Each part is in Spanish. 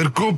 cercó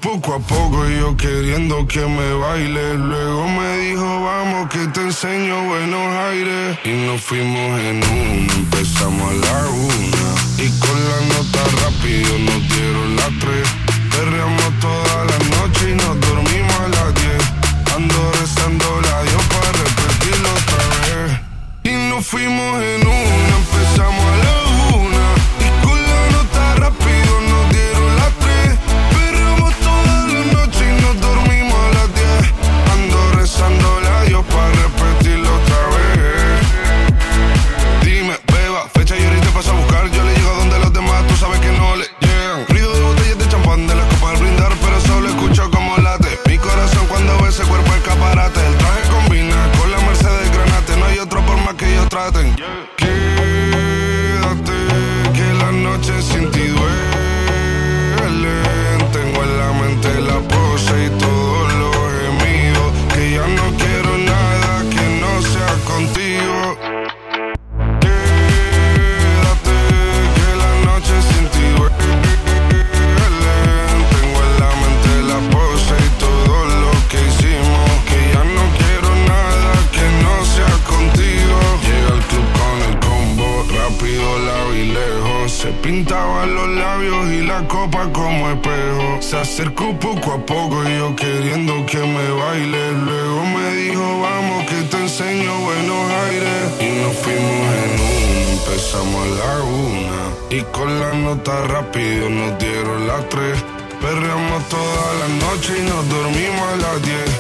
Se pintaba los labios y la copa como espejo. Se acercó poco a poco y yo queriendo que me baile. Luego me dijo, vamos que te enseño buenos aires. Y nos fuimos en un, empezamos a la una. Y con la nota rápido nos dieron las tres. Perreamos toda la noche y nos dormimos a las diez.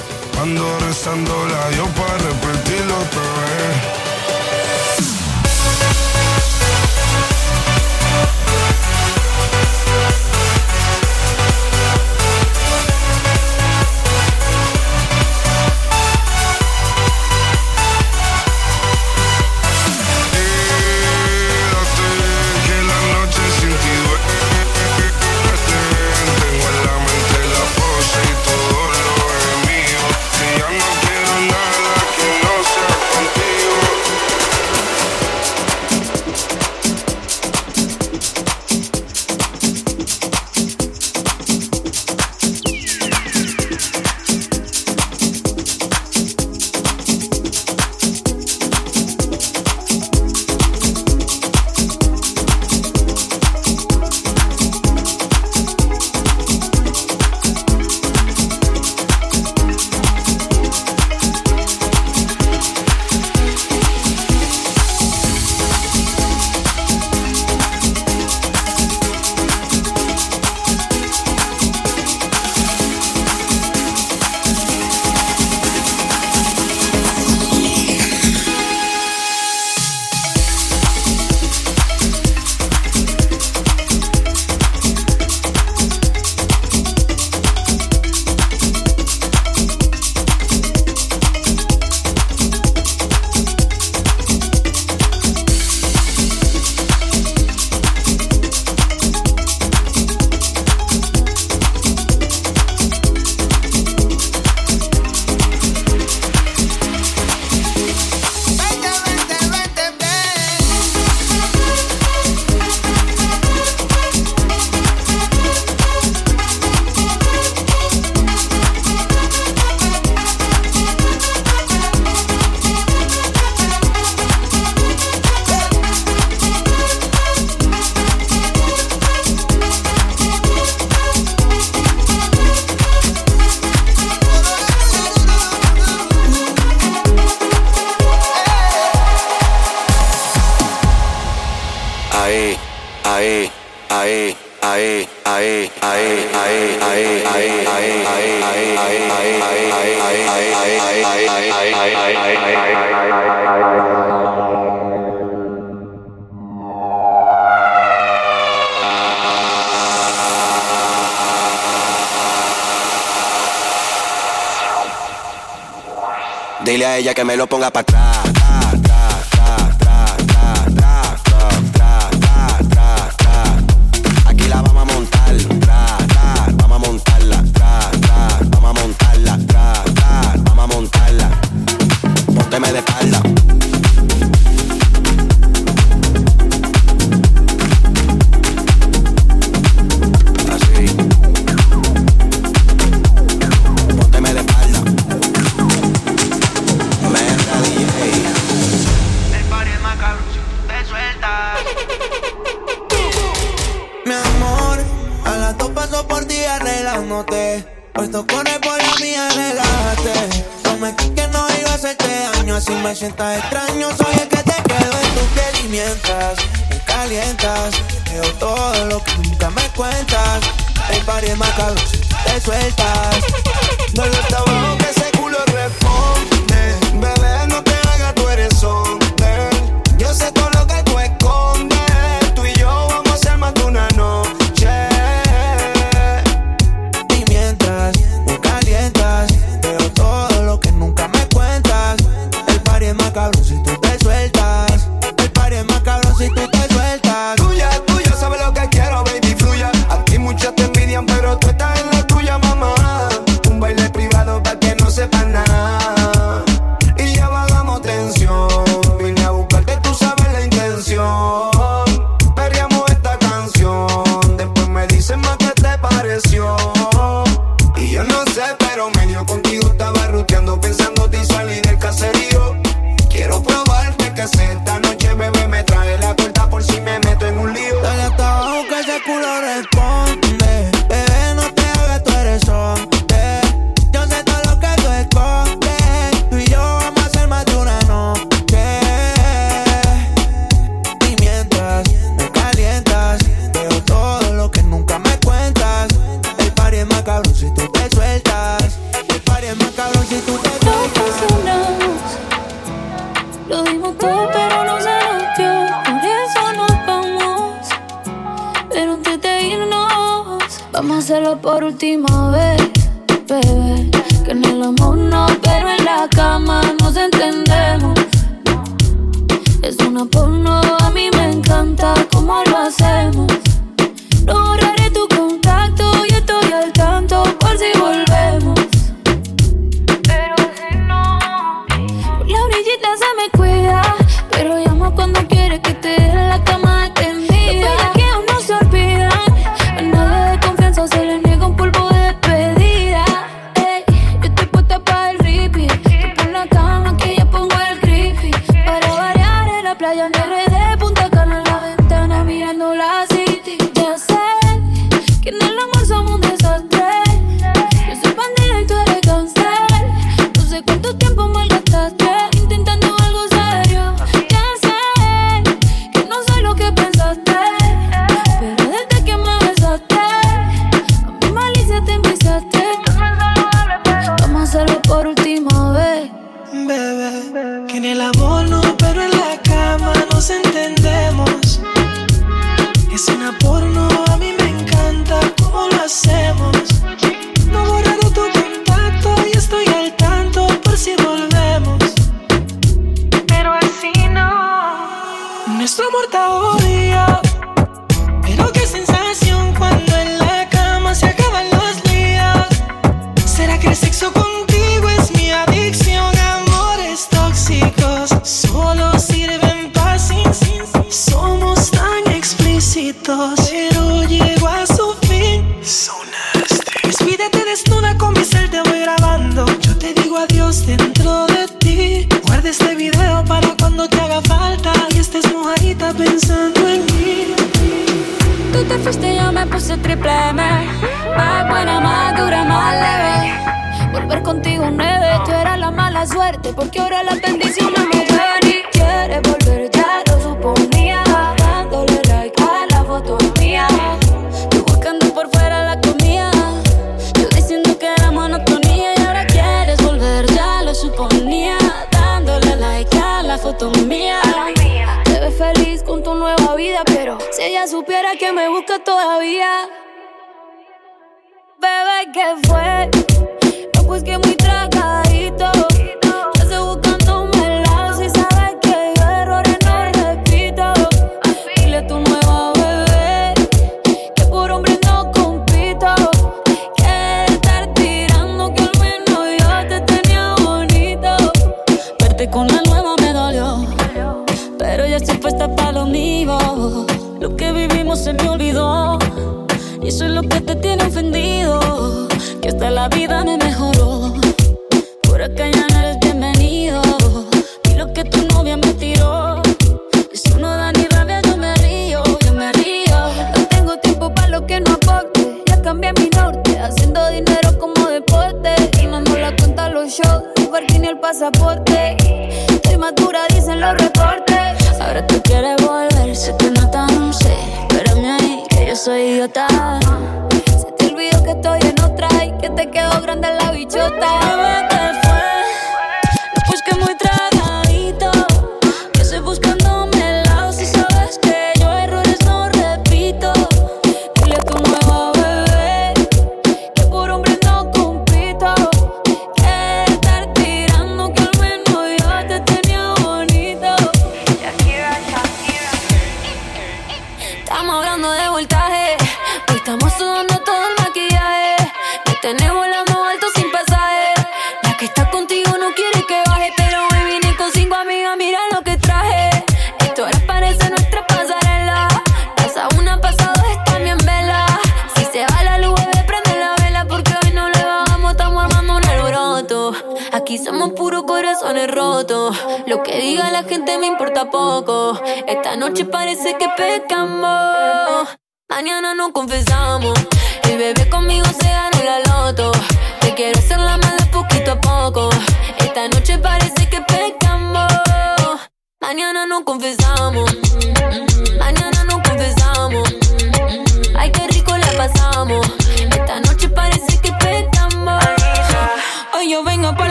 Ando rezando la yo para repetirlo otra vez.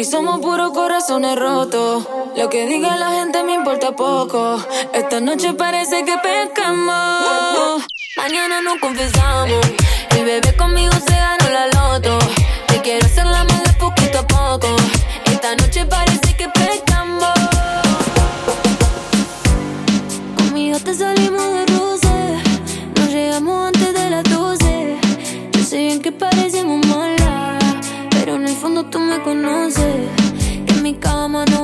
Aquí somos puros corazones rotos. Lo que diga la gente me importa poco. Esta noche parece que pescamos. Mañana nos confesamos. Y bebé conmigo se ganó la loto. Te quiero hacer la más poquito a poco. Esta noche parece me conoce, que en mi cama no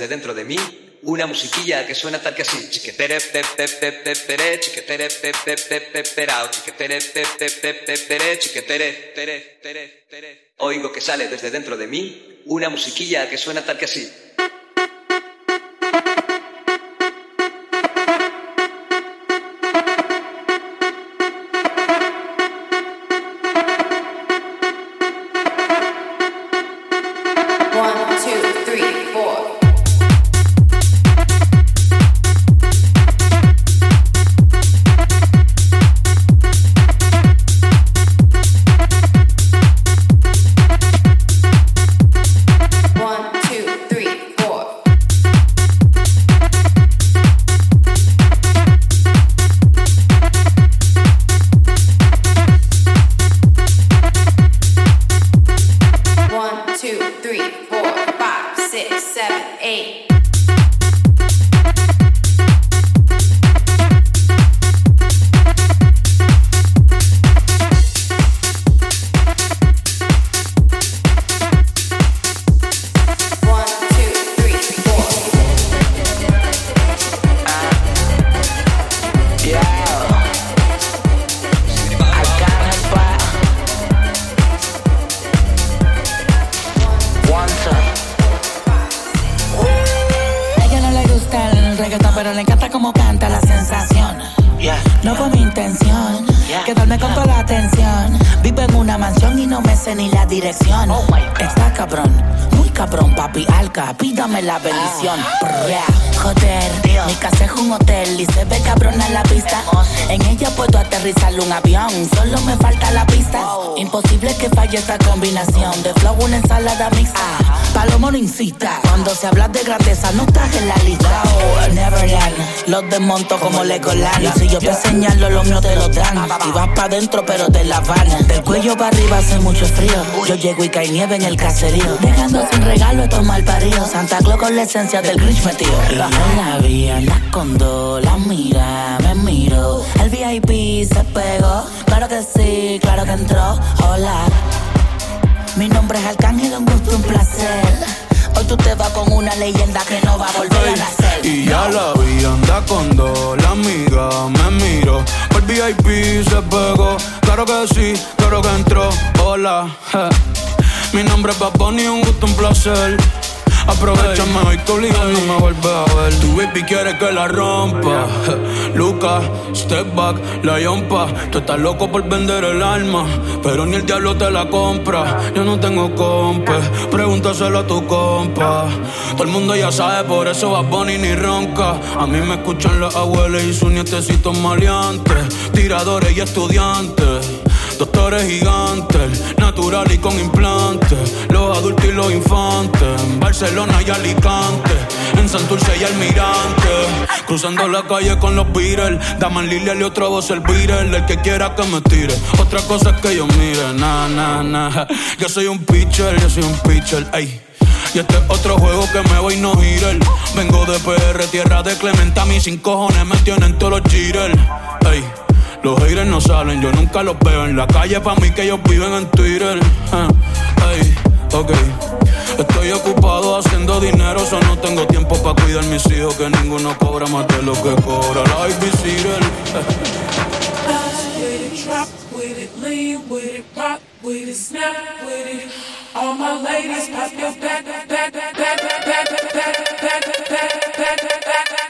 desde dentro de mí una musiquilla que suena tal que así. Oigo que sale desde dentro de mí una musiquilla que suena tal que así. Quedarme con toda la atención. Vivo en una mansión y no me sé ni la dirección. Está cabrón, cabrón, papi alca. Pídame la bendición. Prrra, Joder, mi casa es un hotel y se ve cabrona la pista. En ella puedo aterrizar un avión, solo me falta la pista. Imposible que falle esta combinación de flow, una ensalada mixta. Palomo no incita, cuando se habla de grandeza no estás en la lista. Oh, Neverland, los desmonto como Legoland. Y si yo te señalo, los míos te lo dan. Y vas pa' dentro, pero te la van. Del cuello para arriba hace mucho frío. Yo llego y cae nieve en el caserío. Dejando sin regalo estos mal paridos. Santa Claus con la esencia del Grinch metido. Y yo la vi, anda con dos, la mira, me miro. El VIP se pegó, claro que sí, claro que entró. Hola. Mi nombre es Arcángel, un gusto, un placer. Hoy tú te vas con una leyenda que no va a volver a nacer. Y ya la vi, anda con dos, la amiga me miró. El VIP se pegó, claro que sí, claro que entró. Hola, je. Mi nombre es Bad Bunny, un gusto, un placer. Aprovechame hoy que obligado no me vuelve a ver. Tu baby quiere que la rompa. Lucas, step back, la yompa. Tú estás loco por vender el alma, pero ni el diablo te la compra. Yo no tengo compa, pregúntaselo a tu compa. Todo el mundo ya sabe, por eso va Bunny ni ronca. A mí me escuchan las abuelas y sus nietecitos maleantes, tiradores y estudiantes. Doctores gigantes, natural y con implantes. Los adultos y los infantes. En Barcelona y Alicante. En Santurce y Almirante. Cruzando la calle con los Beatles. Daman Lilia y otra voz el Beatle. El que quiera que me tire. Otra cosa es que yo mire. Na, na, na. Yo soy un pitcher, yo soy un pitcher. Ey. Y este es otro juego que me voy no girar. Vengo de PR, tierra de Clementa. Mis sin cojones me tienen todos los jitters. Ey. Los haters no salen, yo nunca los veo en la calle. Pa' mí que ellos viven en Twitter. Ok. Estoy ocupado haciendo dinero, solo no tengo tiempo para cuidar mis hijos. Que ninguno cobra más de lo que cobra la Ivy with it, lean with it, rock with it, snap with it. All my ladies, pop back, back, back, back, back, back, back, back, back,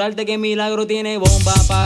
asegurarte que Milagro tiene bomba para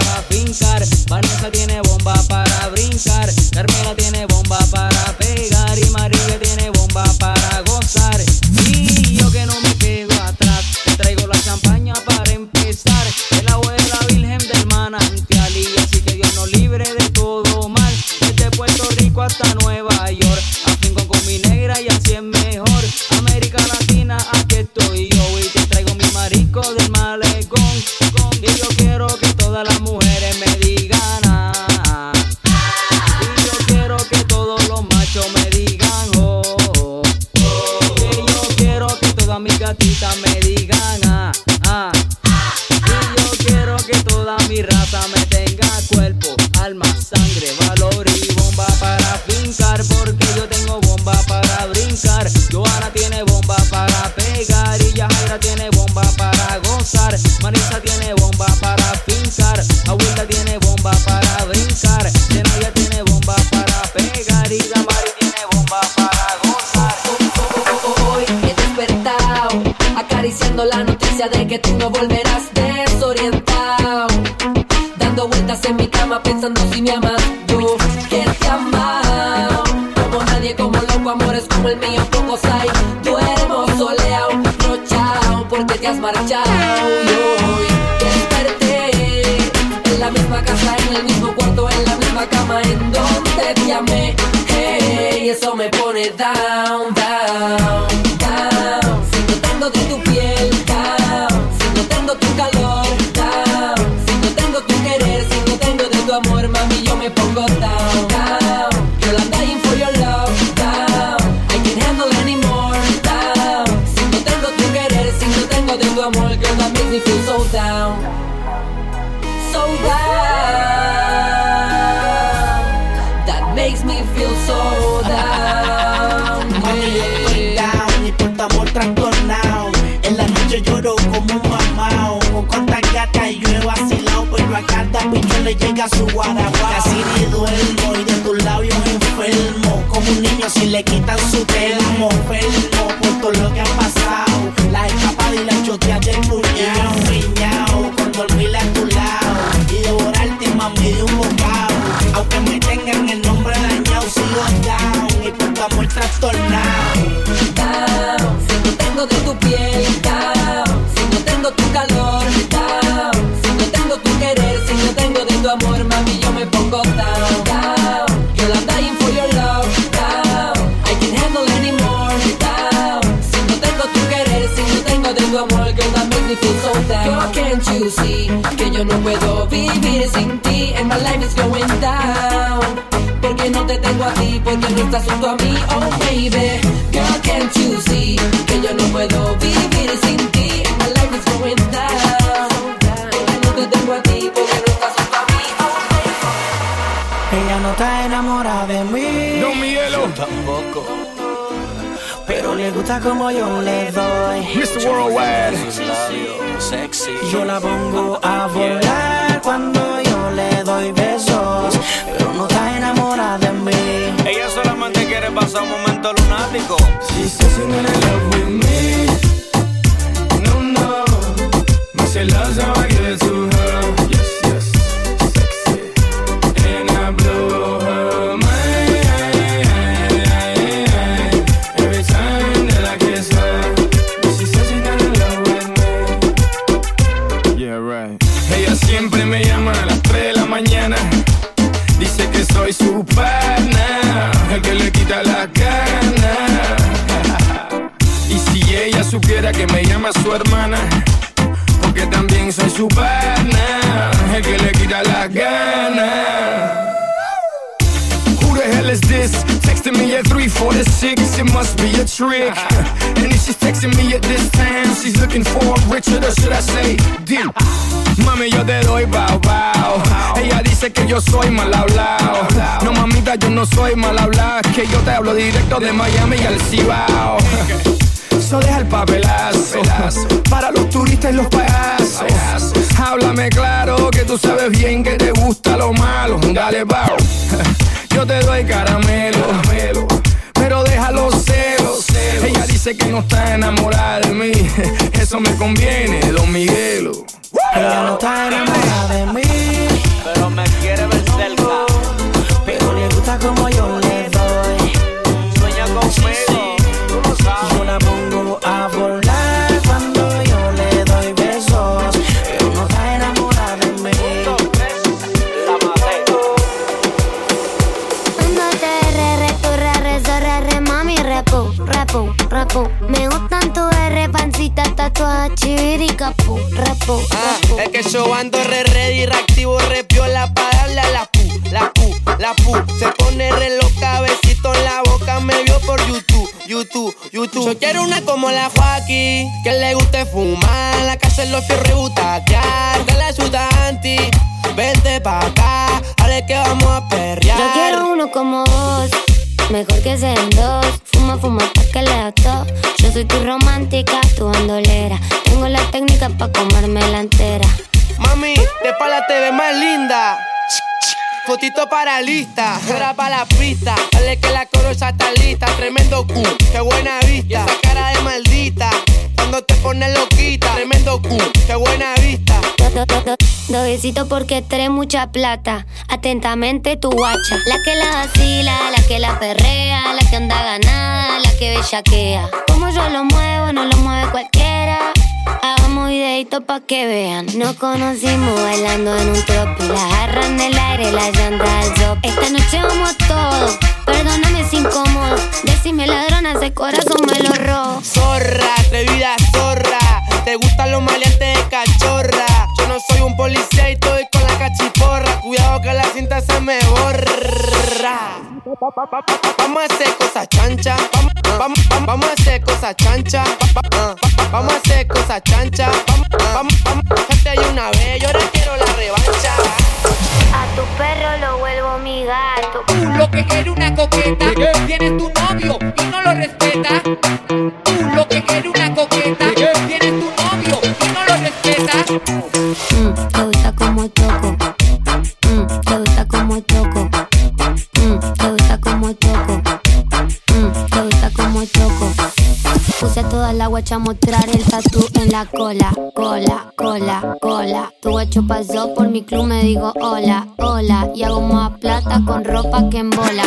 como yo le doy. Mr. Worldwide. Sexy. Yo la pongo a volar cuando yo le doy besos. Pero no está enamorada de mí. Ella solamente quiere pasar un momento lunático. She says in love with me. No, no. But she loves how And then she's texting me at this time. She's looking for Richard, or should I say, Mami, yo te doy bao bao. Ella dice que yo soy mal hablado. No, mamita, yo no soy mal hablado. Que yo te hablo directo de Miami y al Cibao. Eso deja el papelazo, para los turistas y los payasos. Háblame claro que tú sabes bien que te gusta lo malo. Dale, bao. Yo te doy caramelo, caramelo. pero déjalo ser Sé que no está enamorada de mí, eso me conviene, don Miguelo. Ella no está enamorada de mí, pero me quiere ver cerca. Pero le gusta como yo le Ah, es que yo ando re ready, reactivo, re piola pa' darle a la pu, la pu, la pu. Se pone re loca, besito en la boca, me vio por YouTube, YouTube, YouTube. Yo quiero una como la Joaquín, que le guste fumar, la casa en los fierros y butacar, la suda anti, vente pa' acá, ahora es que vamos a perrear. Yo quiero uno como vos mejor que sean dos. Fuma, fuma hasta que le ató. Yo soy tu romántica, tu bandolera. Tengo la técnica pa' comerme la entera. Mami, de pala te ves más linda. Fotito para lista, ahora para la pista. Dale que la corosa está lista. Tremendo Q, qué buena vista. Y cara de maldita cuando te pones loquita. Tremendo cu, qué buena vista. Do- do- do- Dos besitos porque trae mucha plata. Atentamente tu guacha. La que la vacila, la que la perrea, la que anda ganada, la que bellaquea. Como yo lo muevo, no lo mueve cualquiera. Hagamos videito pa' que vean. Nos conocimos bailando en un top. Y la jarra en el aire, la llanta al top. Esta noche vamos a todo. Perdóname si incómodo. Decime ladrona, ese corazón me lo robo. Zorra, atrevida zorra. Te gustan los maleantes de cachorra. Yo no soy un policía y estoy con la cachiporra. Cuidado que la cinta se me borra. Vamos a hacer cosas chancha. Vamos, a hacer cosas chancha. Va- va- va- Vamos a hacer cosas chancha. Vamos, vamos, di una vez, yo ahora quiero la revancha. A tu perro lo vuelvo mi gato. Tú lo que eres una coqueta, tienes tu novio y no lo respeta. Tú lo que eres una coqueta, lo respeta. Mm, te gusta como toco. Mm, te gusta como toco. Mm, te gusta como toco. Mm, te gusta como toco. Puse toda la guacha a mostrar el tatu en la cola, cola, cola, cola. Tu guacho pasó por mi club, me digo hola, hola. Y hago más plata con ropa que en bola.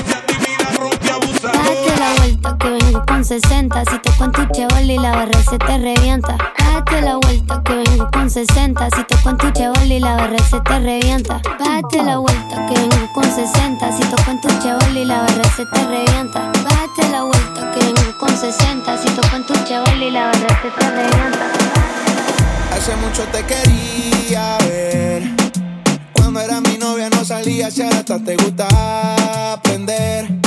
Date la vuelta que vengo con 60. Si te cuento tu chevol y la barra se te revienta. Date la vuelta que vengo con 60. Si te cuento tu chevol y la barra se te revienta. Date la vuelta que vengo con 60. Si te cuento tu chevol y la barra se te revienta. Date la vuelta que vengo con 60. Si te cuento tu chevol y la barra se te revienta. Hace mucho te quería ver. Cuando era mi novia no salía, si ahora hasta te gusta aprender.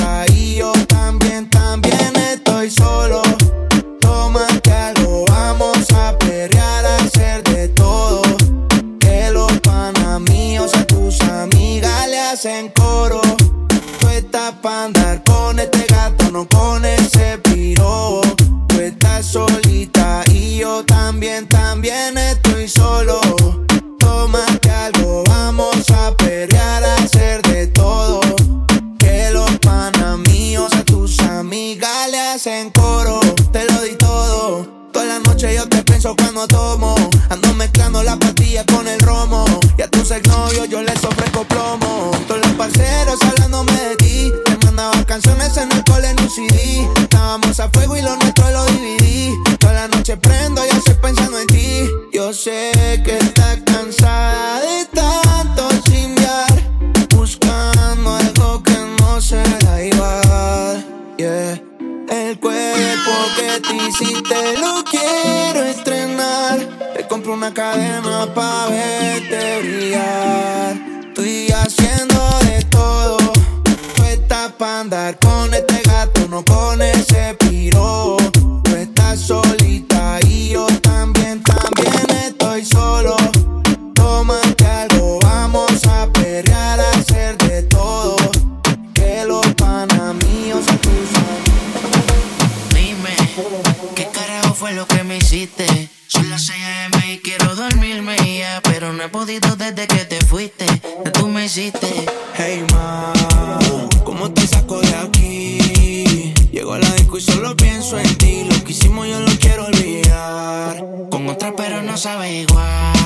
cuando tomo. Ando mezclando la pastilla con el romo. Y a tus exnovios yo les ofrezco plomo. Todos los parceros hablándome de ti. Te mandaba canciones en el cole en un CD. Estábamos a fuego y lo nuestro lo dividí. Toda la noche prendo y estoy pensando en ti. Yo sé que estás cansada de tanto chingar. Buscando algo que no será igual. Yeah. El cuerpo que te hiciste lo quiero una cadena pa' verte brillar. Estoy haciendo de todo. Tú estás pa' andar con este gato, no con ese desde que te fuiste. Ya tú me hiciste. Hey ma, ¿cómo te saco de aquí? Llego a la disco y solo pienso en ti. Lo que hicimos yo lo quiero olvidar. Con otra pero no sabe igual.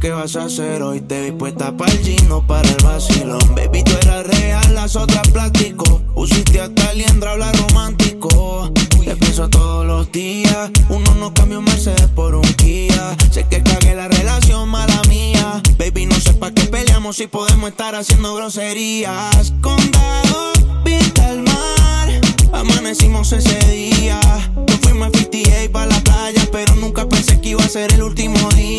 ¿Qué vas a hacer hoy? Te vi puesta para el gino, para el vacilón. Baby, tú eras real, las otras plástico. Usiste hasta liendra, habla romántico. Te pienso todos los días. Uno no cambia un Mercedes por un Kia. Sé que cagué la relación, mala mía. Baby, no sé pa' qué peleamos si podemos estar haciendo groserías. Condado, vista al mar. Amanecimos ese día. Nos fuimos me fui TA pa' la playa, pero nunca pensé que iba a ser el último día.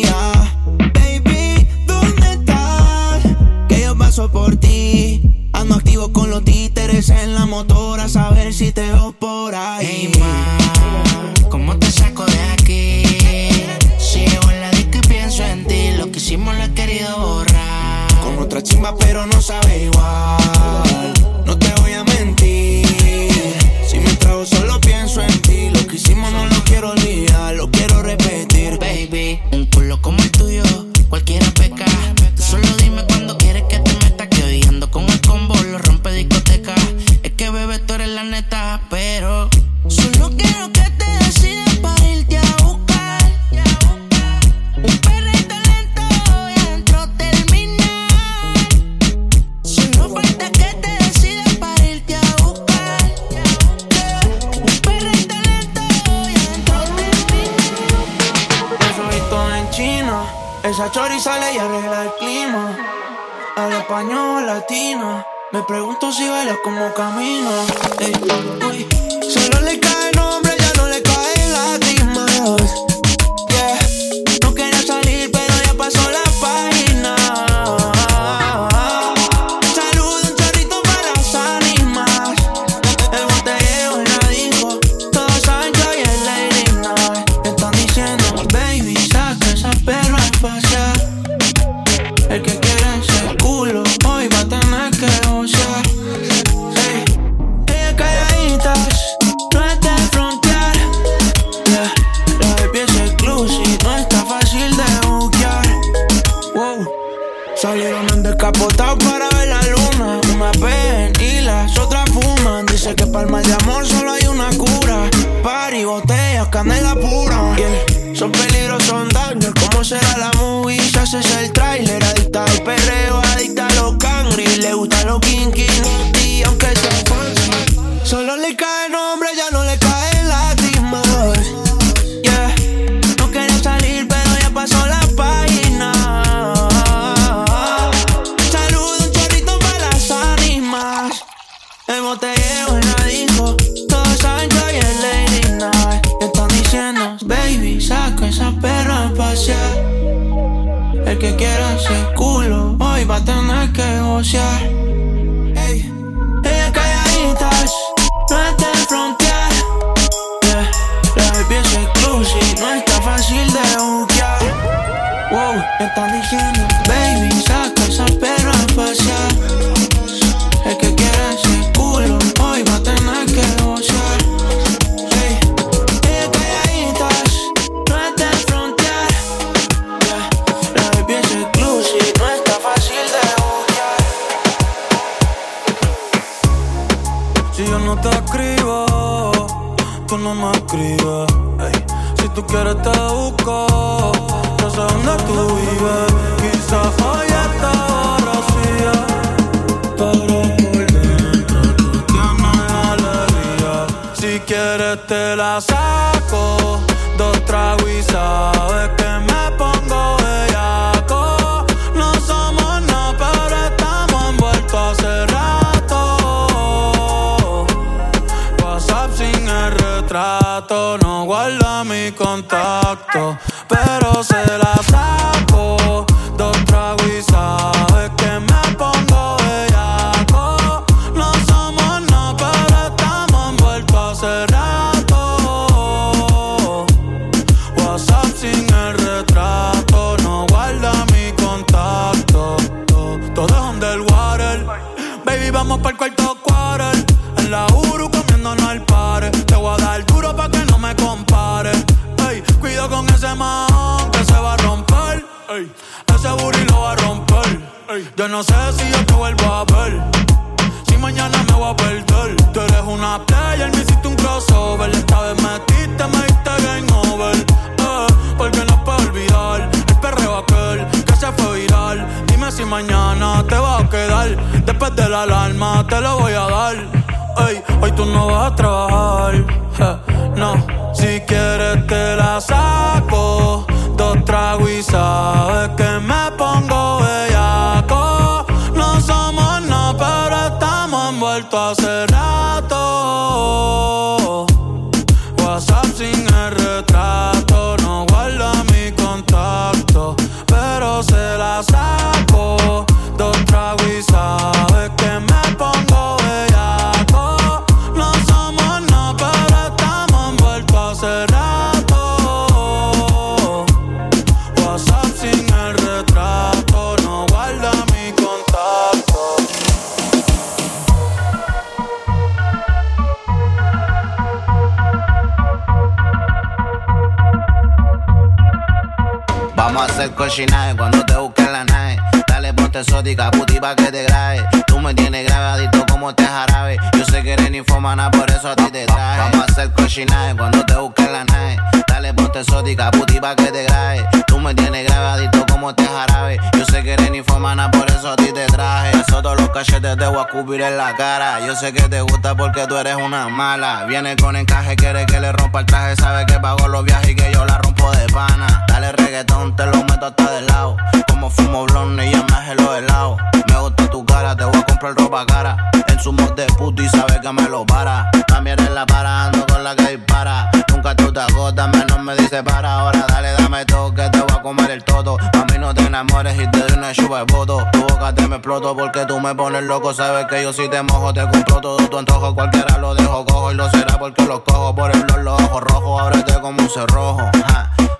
Cochinaje cuando te busque la nave. Dale, ponte exótica, puti, pa' que te grabe. Me tienes grabadito como te jarabe. Yo sé que eres ninfomana, por eso a ti te traje. Vamos a hacer cochinaje cuando te busque en la nave. Dale, ponte exótica, puti, pa' que te grabe. Tú me tienes grabadito como te jarabe. Yo sé que eres ninfomana, por eso a ti te traje. Eso todos los cachetes te voy a cubrir en la cara. Yo sé que te gusta porque tú eres una mala. Viene con encaje, quiere que le rompa el traje. Sabe que pago los viajes y que yo la rompo de pana. Dale reggaetón, te lo meto hasta de lado. Como fumo blonde y ya me los helado. Me gusta tu te voy a comprar ropa cara. En su mod de puto y sabe que me lo para. También eres la para, ando con la que dispara. Nunca tú te agotas, menos me dice para. Ahora dale, dame todo que te voy a comer el todo. A mí no te enamores y te doy una chupa de voto. Tu boca te me exploto porque tú me pones loco. Sabes que yo si te mojo te compro todo tu antojo. Cualquiera lo dejo cojo y lo será porque los cojo por el blog, los ojos rojos. Ábrete como un cerrojo.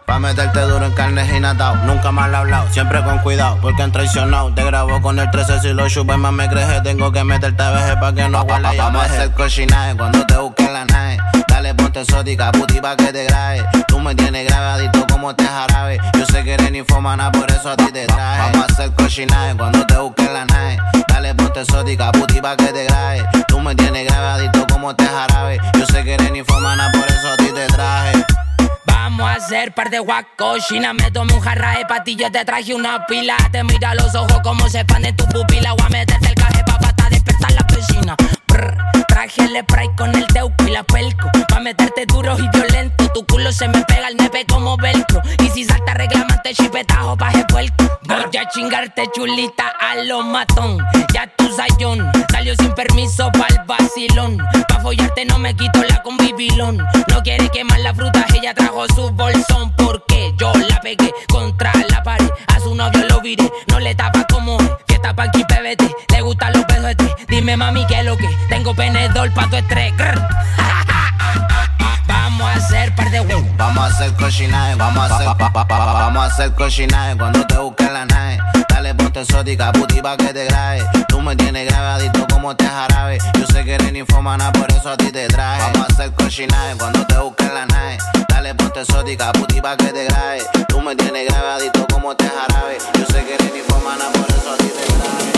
Pa' meterte duro en carnes y natao. Nunca mal hablado, siempre con cuidado, porque han traicionado. Te grabo con el 13 si lo chupes más me creje. Tengo que meterte a veces pa' que no huela y Vamos a hacer cochinaje cuando te busque la nave. Dale, ponte exótica, puti pa' que te grabe. Tú me tienes grabadito como te jarabe. Yo sé que eres ninfomana, por eso a ti te traje. Vamos a hacer cochinaje cuando te busque la nave. Dale, ponte exótica, puti pa' que te grabe. Tú me tienes grabadito como te jarabe. Yo sé que eres ninfomana, por eso a ti te traje. Vamos a hacer par de guacochina. Me tomé un jarra de patillas, te traje una pila. Te mira los ojos como se expande tu pupila. Voy a meterte el caje pa' pata, despertar la piscina. Traje el spray con el teuco y la pelco. Pa' meterte duro y violento. Tu culo se me pega al nepe como velcro. Y si salta reclamante, chipetajo pa' puerco. Voy a chingarte chulita a lo matón. Ya tu sayón salió sin permiso pa'l vacilón. Pa' follarte no me quito la convivilón. No quiere quemar la fruta, ella trajo su bolsón. Porque yo la pegué contra la pared. A su novio lo viré, no le tapa como es. Fiesta pa' aquí, pebete, le gustan los pedos Dime mami que lo que tengo penedor pa' tu estrés. Vamos a hacer par de huevos. Vamos a hacer cochinaje, vamos a hacer, pa, pa, pa, pa, vamos a hacer cochinaje cuando te busque la nave. Dale ponte exótica, puti pa' que te grabe. Tú me tienes grabadito como te jarabe. Yo sé que eres ninfomana, por eso a ti te traje. Vamos a hacer cochinaje cuando te busque la nave. Dale ponte exótica, puti pa' que te grabe. Tú me tienes grabadito como te jarabe. Yo sé que eres ninfomana, por eso a ti te traje.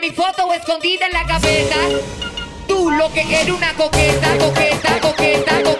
mi foto escondida en la cabeza. Tú lo que eres una coqueta, coqueta, coqueta, coqueta.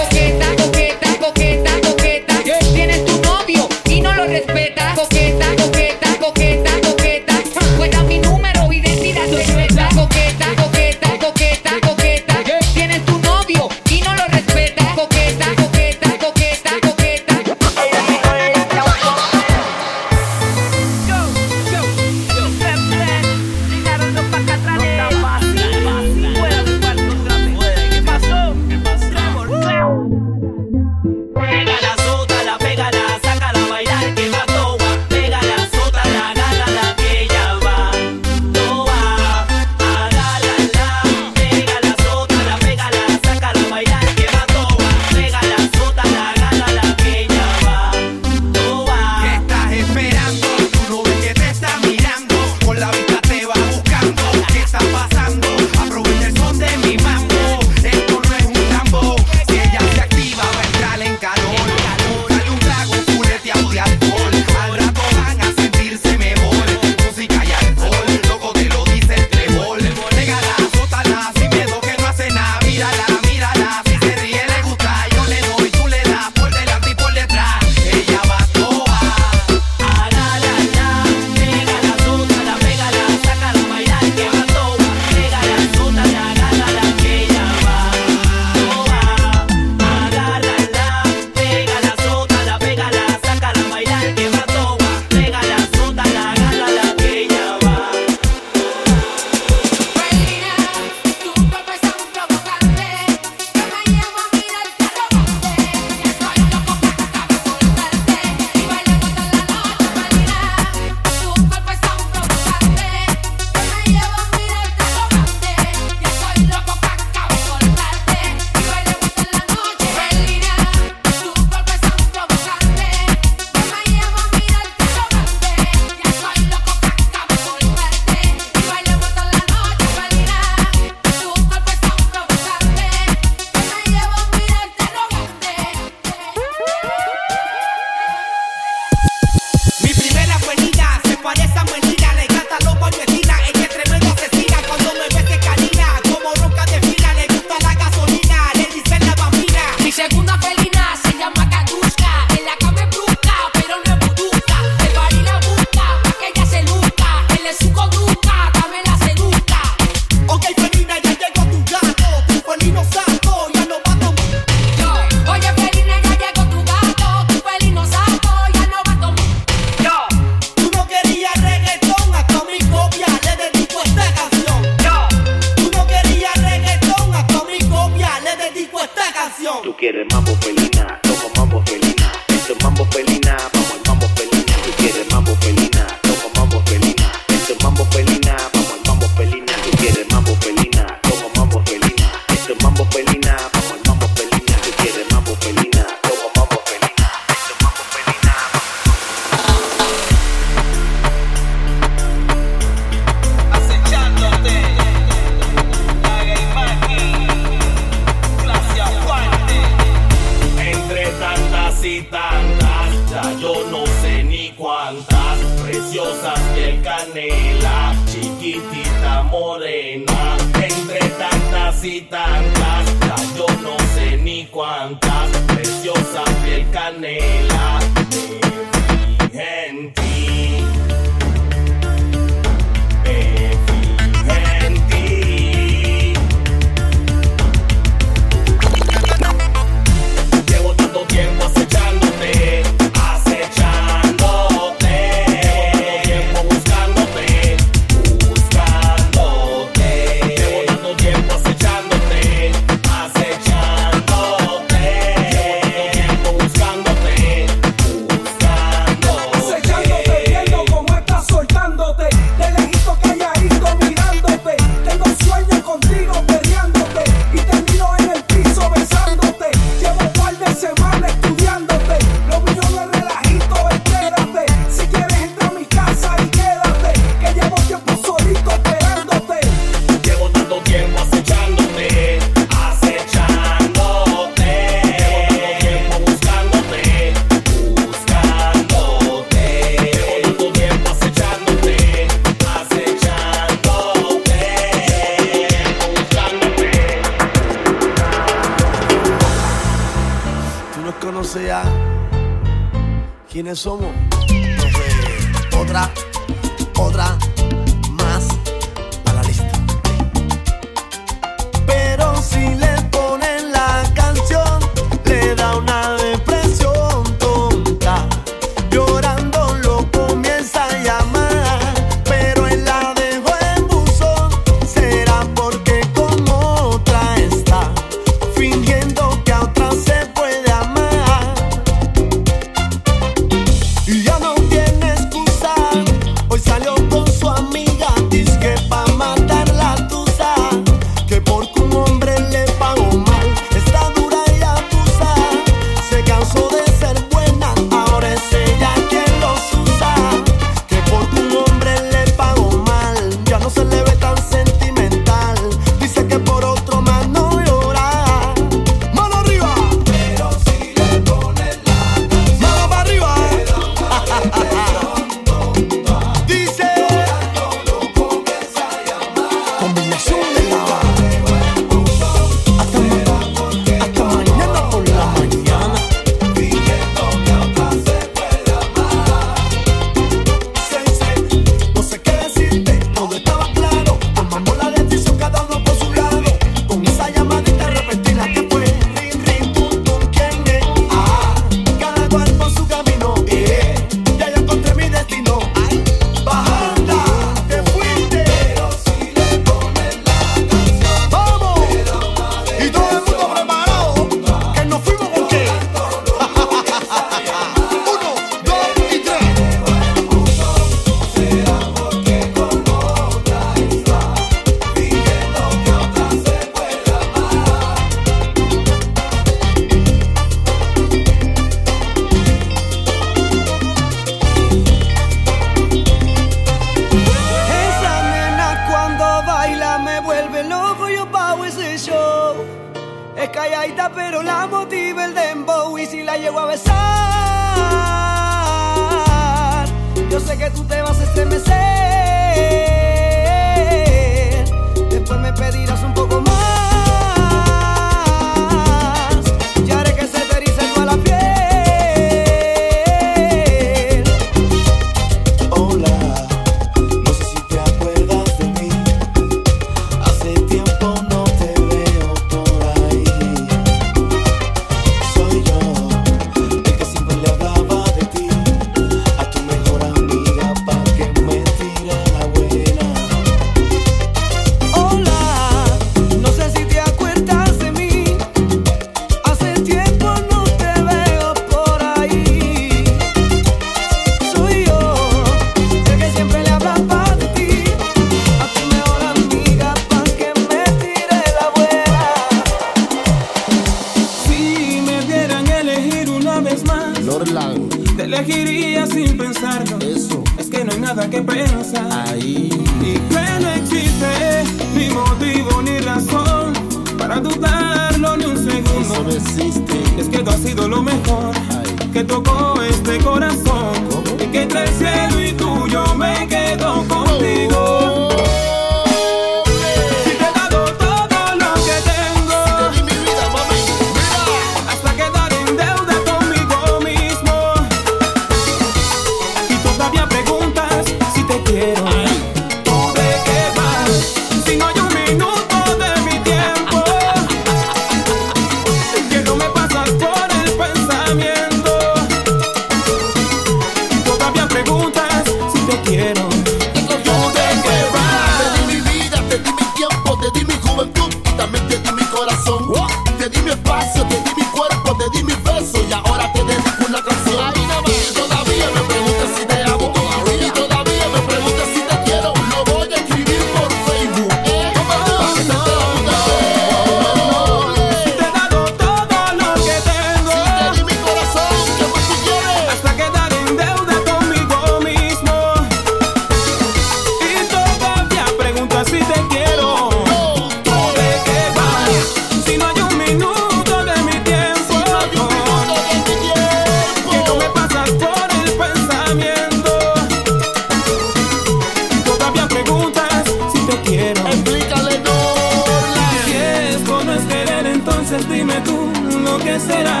será?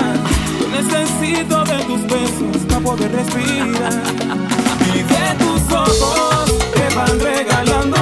Yo necesito de tus besos para poder respirar. Y de tus ojos que van regalando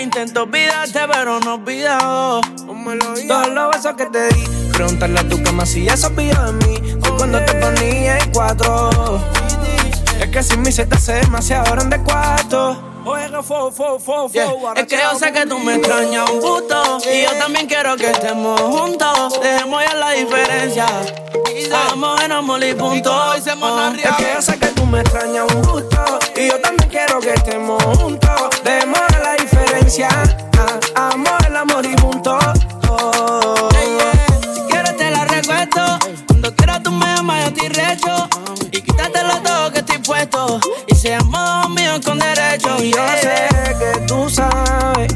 Intento olvidarte, pero no olvidado. Todos los besos que te di. Preguntarle a tu cama si ya sabía de mí. De cuando te ponía en cuatro. Es que sin mí se te hace demasiado grande cuarto. Yeah. Es que yo sé que tú me extrañas un gusto Y yo también quiero que estemos juntos Dejemos ya la diferencia Vamos en amor y punto Es que yo sé que tú me extrañas un gusto Y yo también quiero que estemos juntos Dejemos diferencia Ah, Amor, el amor y punto. Si quieres te la recuesto. Cuando quieras tú me llamas, yo estoy recho. Y quítatelo todo que estoy puesto. Y seamos míos con derecho Y yo sé que tú sabes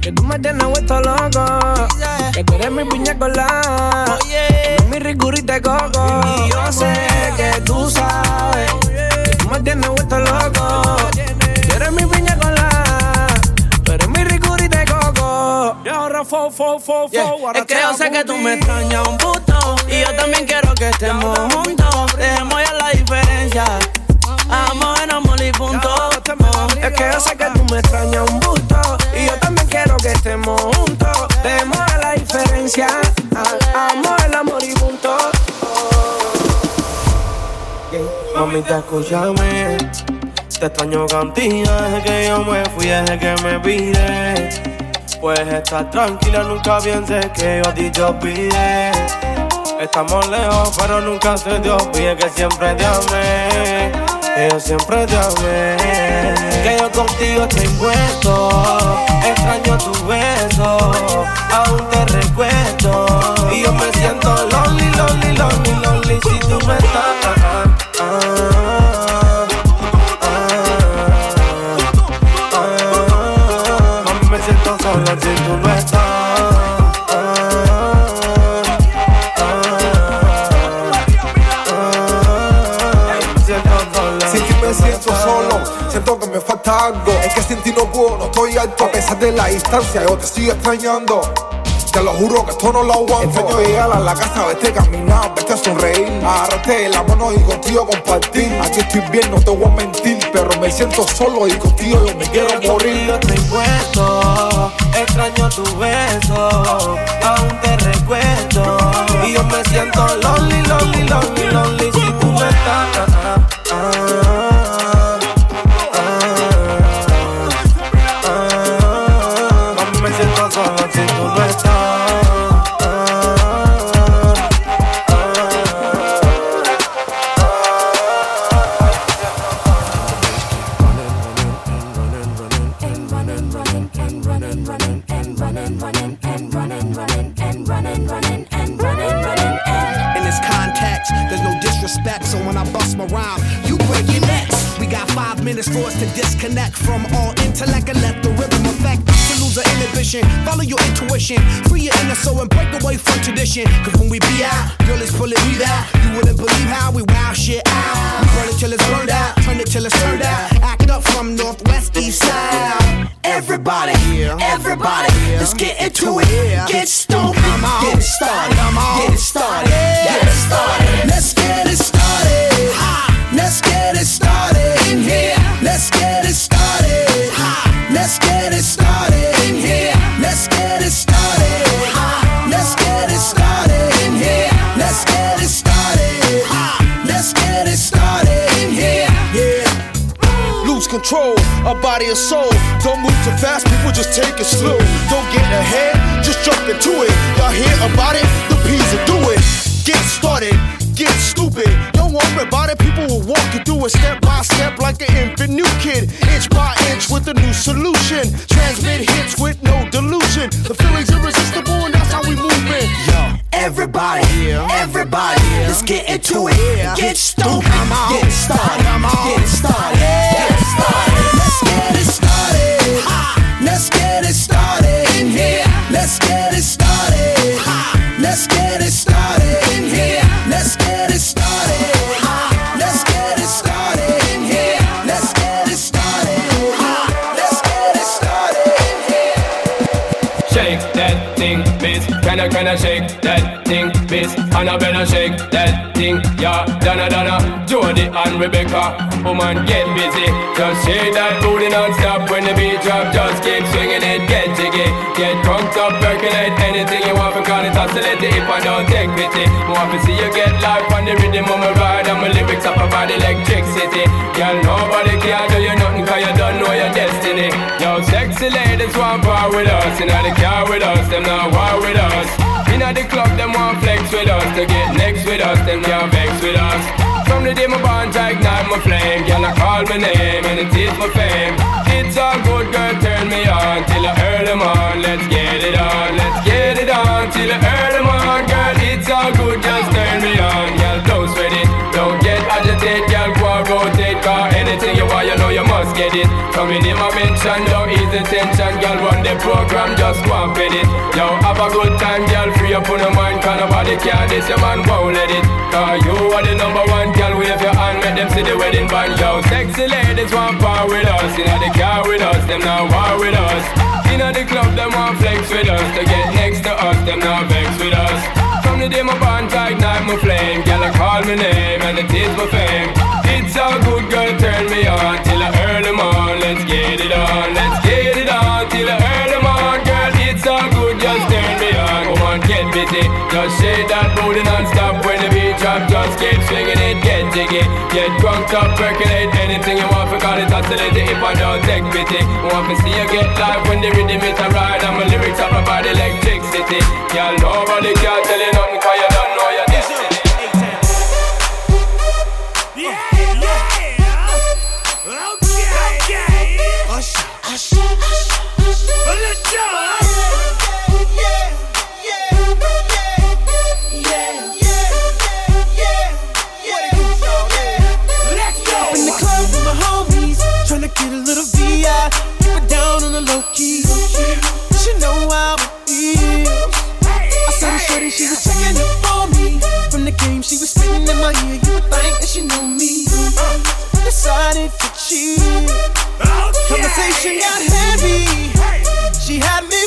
Que tú me tienes vuelto loco. Que tú eres mi piña colada. Mi rigurita de coco. Y yo sé fo, fo, fo, fo Es que yo sé que tú me extrañas un puto Y yo también quiero que estemos juntos. Dejemos ya la diferencia. Amor en amor y punto Es que yo sé que tú me extrañas un gusto Y yo también quiero que estemos juntos. Dejemos ya la diferencia. Amor, el amor y punto Mamita, escúchame. Te extraño contigo desde que yo me fui, desde que me pide. Puedes estar tranquila, nunca pienses que yo a ti te olvidé. Estamos lejos, pero nunca se te olvide que siempre te amé. Que yo siempre te amé. Que yo contigo estoy puesto. Extraño tu beso, aún te recuerdo. Y yo me siento lonely, lonely, lonely, lonely si tú no estás. Que sin ti no puedo, no estoy alto. A pesar de la distancia, yo te sigo extrañando. Te lo juro que esto no lo aguanto. Extraño llegar a la casa, verte caminar, verte sonreír. Agarrarte la mano y contigo compartir. Aquí estoy bien, no te voy a mentir. Pero me siento solo y contigo yo me quiero morir. estoy puesto, extraño tu beso, aún te recuerdo. Y yo me siento lonely, lonely, lonely, lonely si tú no estás. Intuition, free your inner soul and break away from tradition. Cause when we be out, girl, it's pulling me out. You wouldn't believe how we wow shit out. We burn it till it's burned out, turn it till it's turned out. Act up from northwest, east side. Everybody, everybody, let's get into it. Get stupid, get started, it's slow. Rebecca. Woman, get busy. Just shake that booty non-stop when the beat drop. Just keep swinging it, get jiggy. Get drunk up, percolate anything you want. Because it's oscillate if I don't take pity. Want to see you get life on the rhythm of my ride. And my lyrics up about electricity. Girl, nobody can do you nothing cause you don't know your destiny. Yo, sexy ladies want part with us. In the car with us, them not war with us. In the club, them want flex with us. To get next with us, them can't vex with us. From the day my bond, I ignite my flame. Girl, I call my name and it is my fame. It's all good, girl, turn me on till I earn on. Let's get it on, let's get it on till I earn on. Girl, it's all good, just turn me on. Girl, don't sweat it, know get it. From the name I mention, don't ease the tension. Girl, run the program, just go and fit it. Yo, have a good time, girl, free up on your mind. Cause nobody can this, your man won't let it. Cause you are the number one, girl, wave your hand, make them see the wedding band. Yo, sexy ladies want part with us. In the car with us, them not war with us. In the club, them want flex with us. To get next to us, them not vex with us. The day my bond, ignite my flame. Girl, I call my name and it is my fame. It's all good, girl, turn me on till I earn them on. Let's get it on, let's get it on till I earn them on. Girl, it's all good, just turn me on. Come on, get busy. Just shake that booty non-stop when the beat drop. Just keep swinging it, get jiggy. Get drunk up, percolate anything you want. Forgot it, oscillate it if I don't take pity. Want to see you get live when the rhythm is a ride. And my lyrics up about electricity. Girl, nobody can tell you nothing cause you don't know your destiny. Yeah, yeah. Okay, okay. Usher, usher, usher. Let's go. Get a little VI. Keep it down on the low key. You should know how it is. I saw the shorty, she was checking up on me. From the game, she was spitting in my ear. You would think that she knew me. Decided to cheat. Conversation got heavy. She had me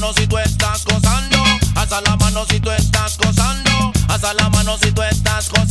mano si tú estás gozando. Alza la mano si tú estás gozando. Alza la mano si tú estás gozando.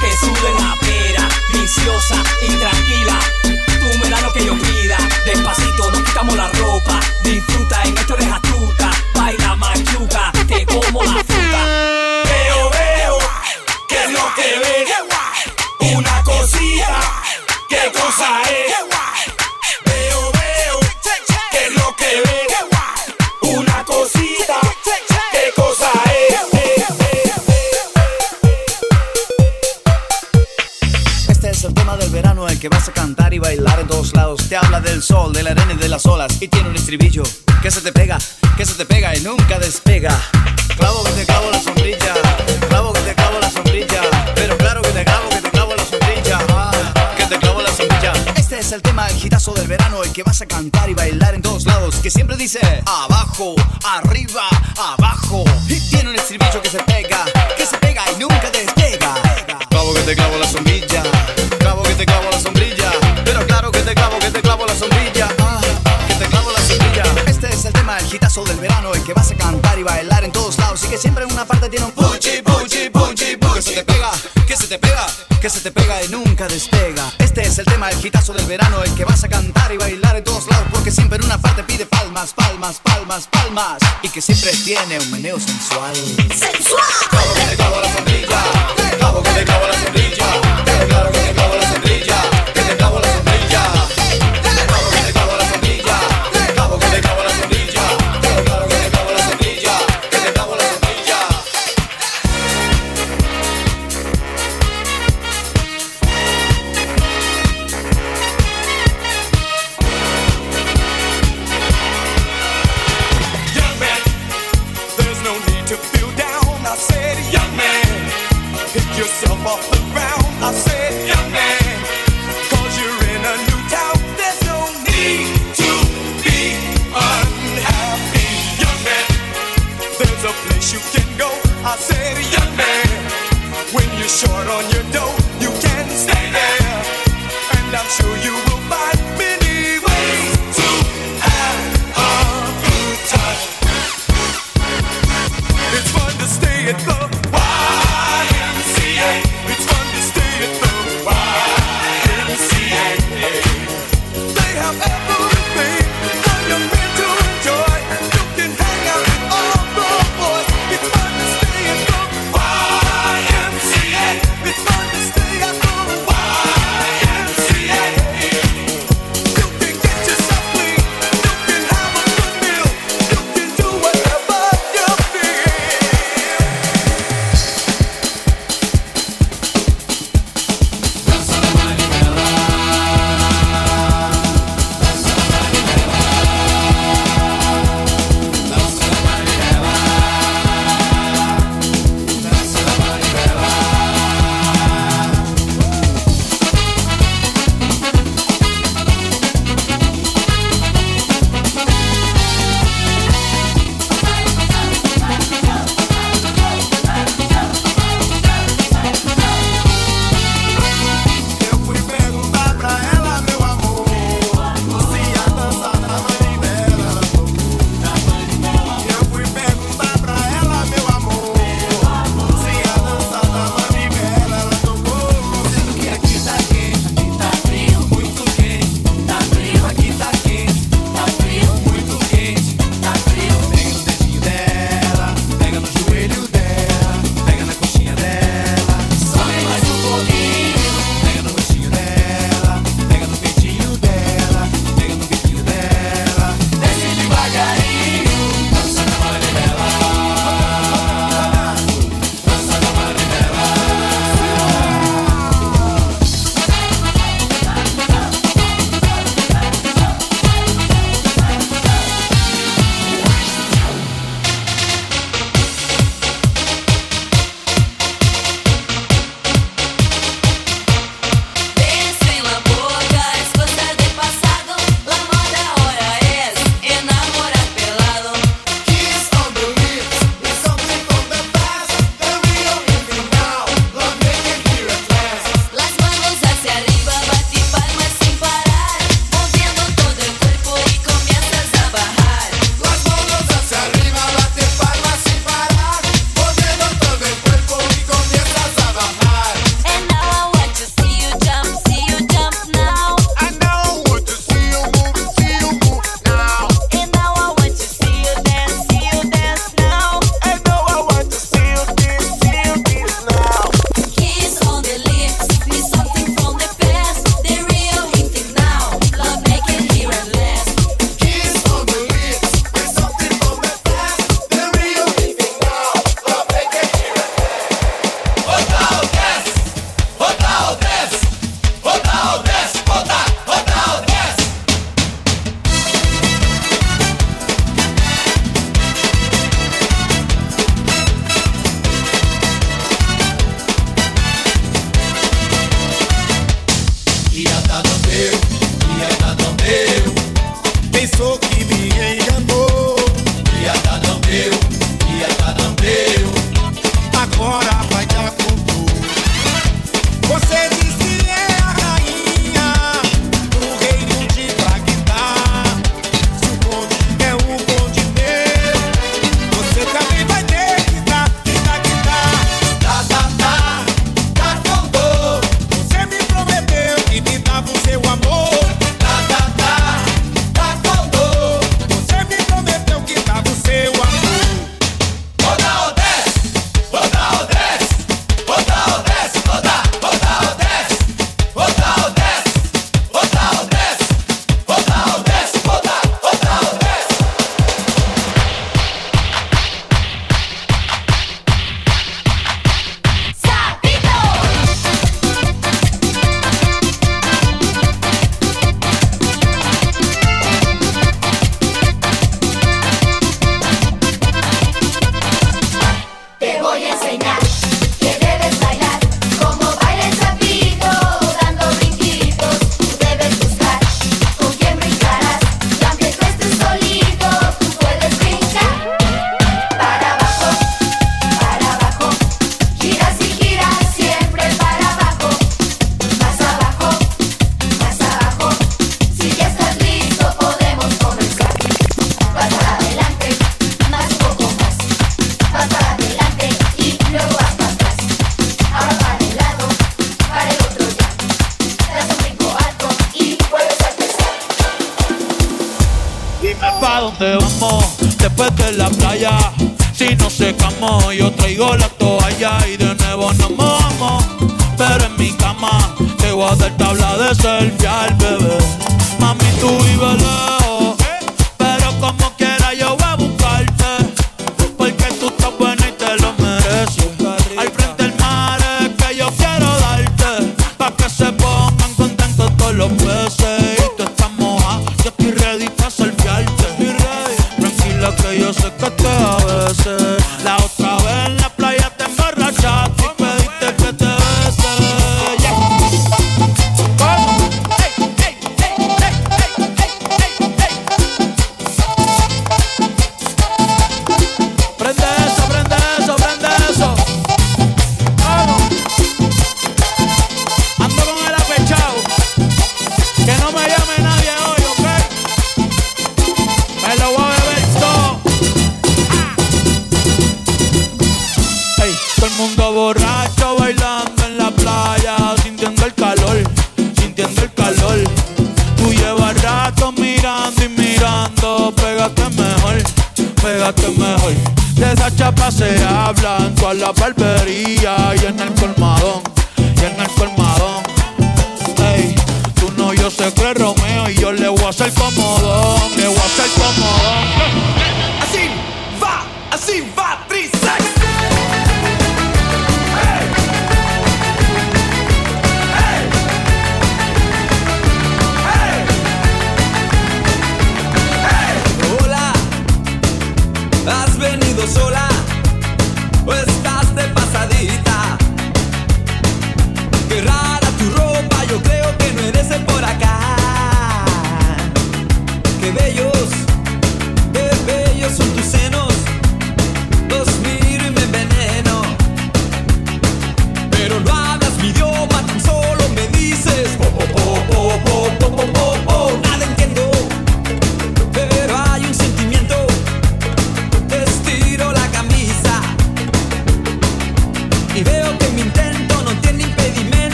Que sube la pera, viciosa y tranquila. Tú me das lo que yo pida, despacito nos quitamos la ropa, disfruta en esto eres astuta, baila machuca, te como la fruta. Veo, veo, ¿qué es lo que ves? Una cosita, ¿qué cosa es? Del sol, de la arena y de las olas. Y tiene un estribillo que se te pega, que se te pega y nunca despega. Clavo que te clavo la sombrilla, clavo que te clavo la sombrilla. Pero claro que te clavo, que te clavo la sombrilla. Ah, que te clavo la sombrilla. Este es el tema, el gitazo del verano, el que vas a cantar y bailar en todos lados. Que siempre dice abajo, arriba, abajo. Y tiene un estribillo que se pega, que se pega y nunca despega. Clavo que te clavo la sombrilla, que vas a cantar y bailar en todos lados. Y que siempre en una parte tiene un puchi, puchi, puchi, puchi. Que se te pega, que se te pega, que se te pega y nunca despega. Este es el tema, el gitazo del verano, el que vas a cantar y bailar en todos lados. Porque siempre en una parte pide palmas, palmas, palmas, palmas. Y que siempre tiene un meneo sensual. ¡Sensual! Clavo que te clavo la sombrilla, clavo que te clavo la sombrilla.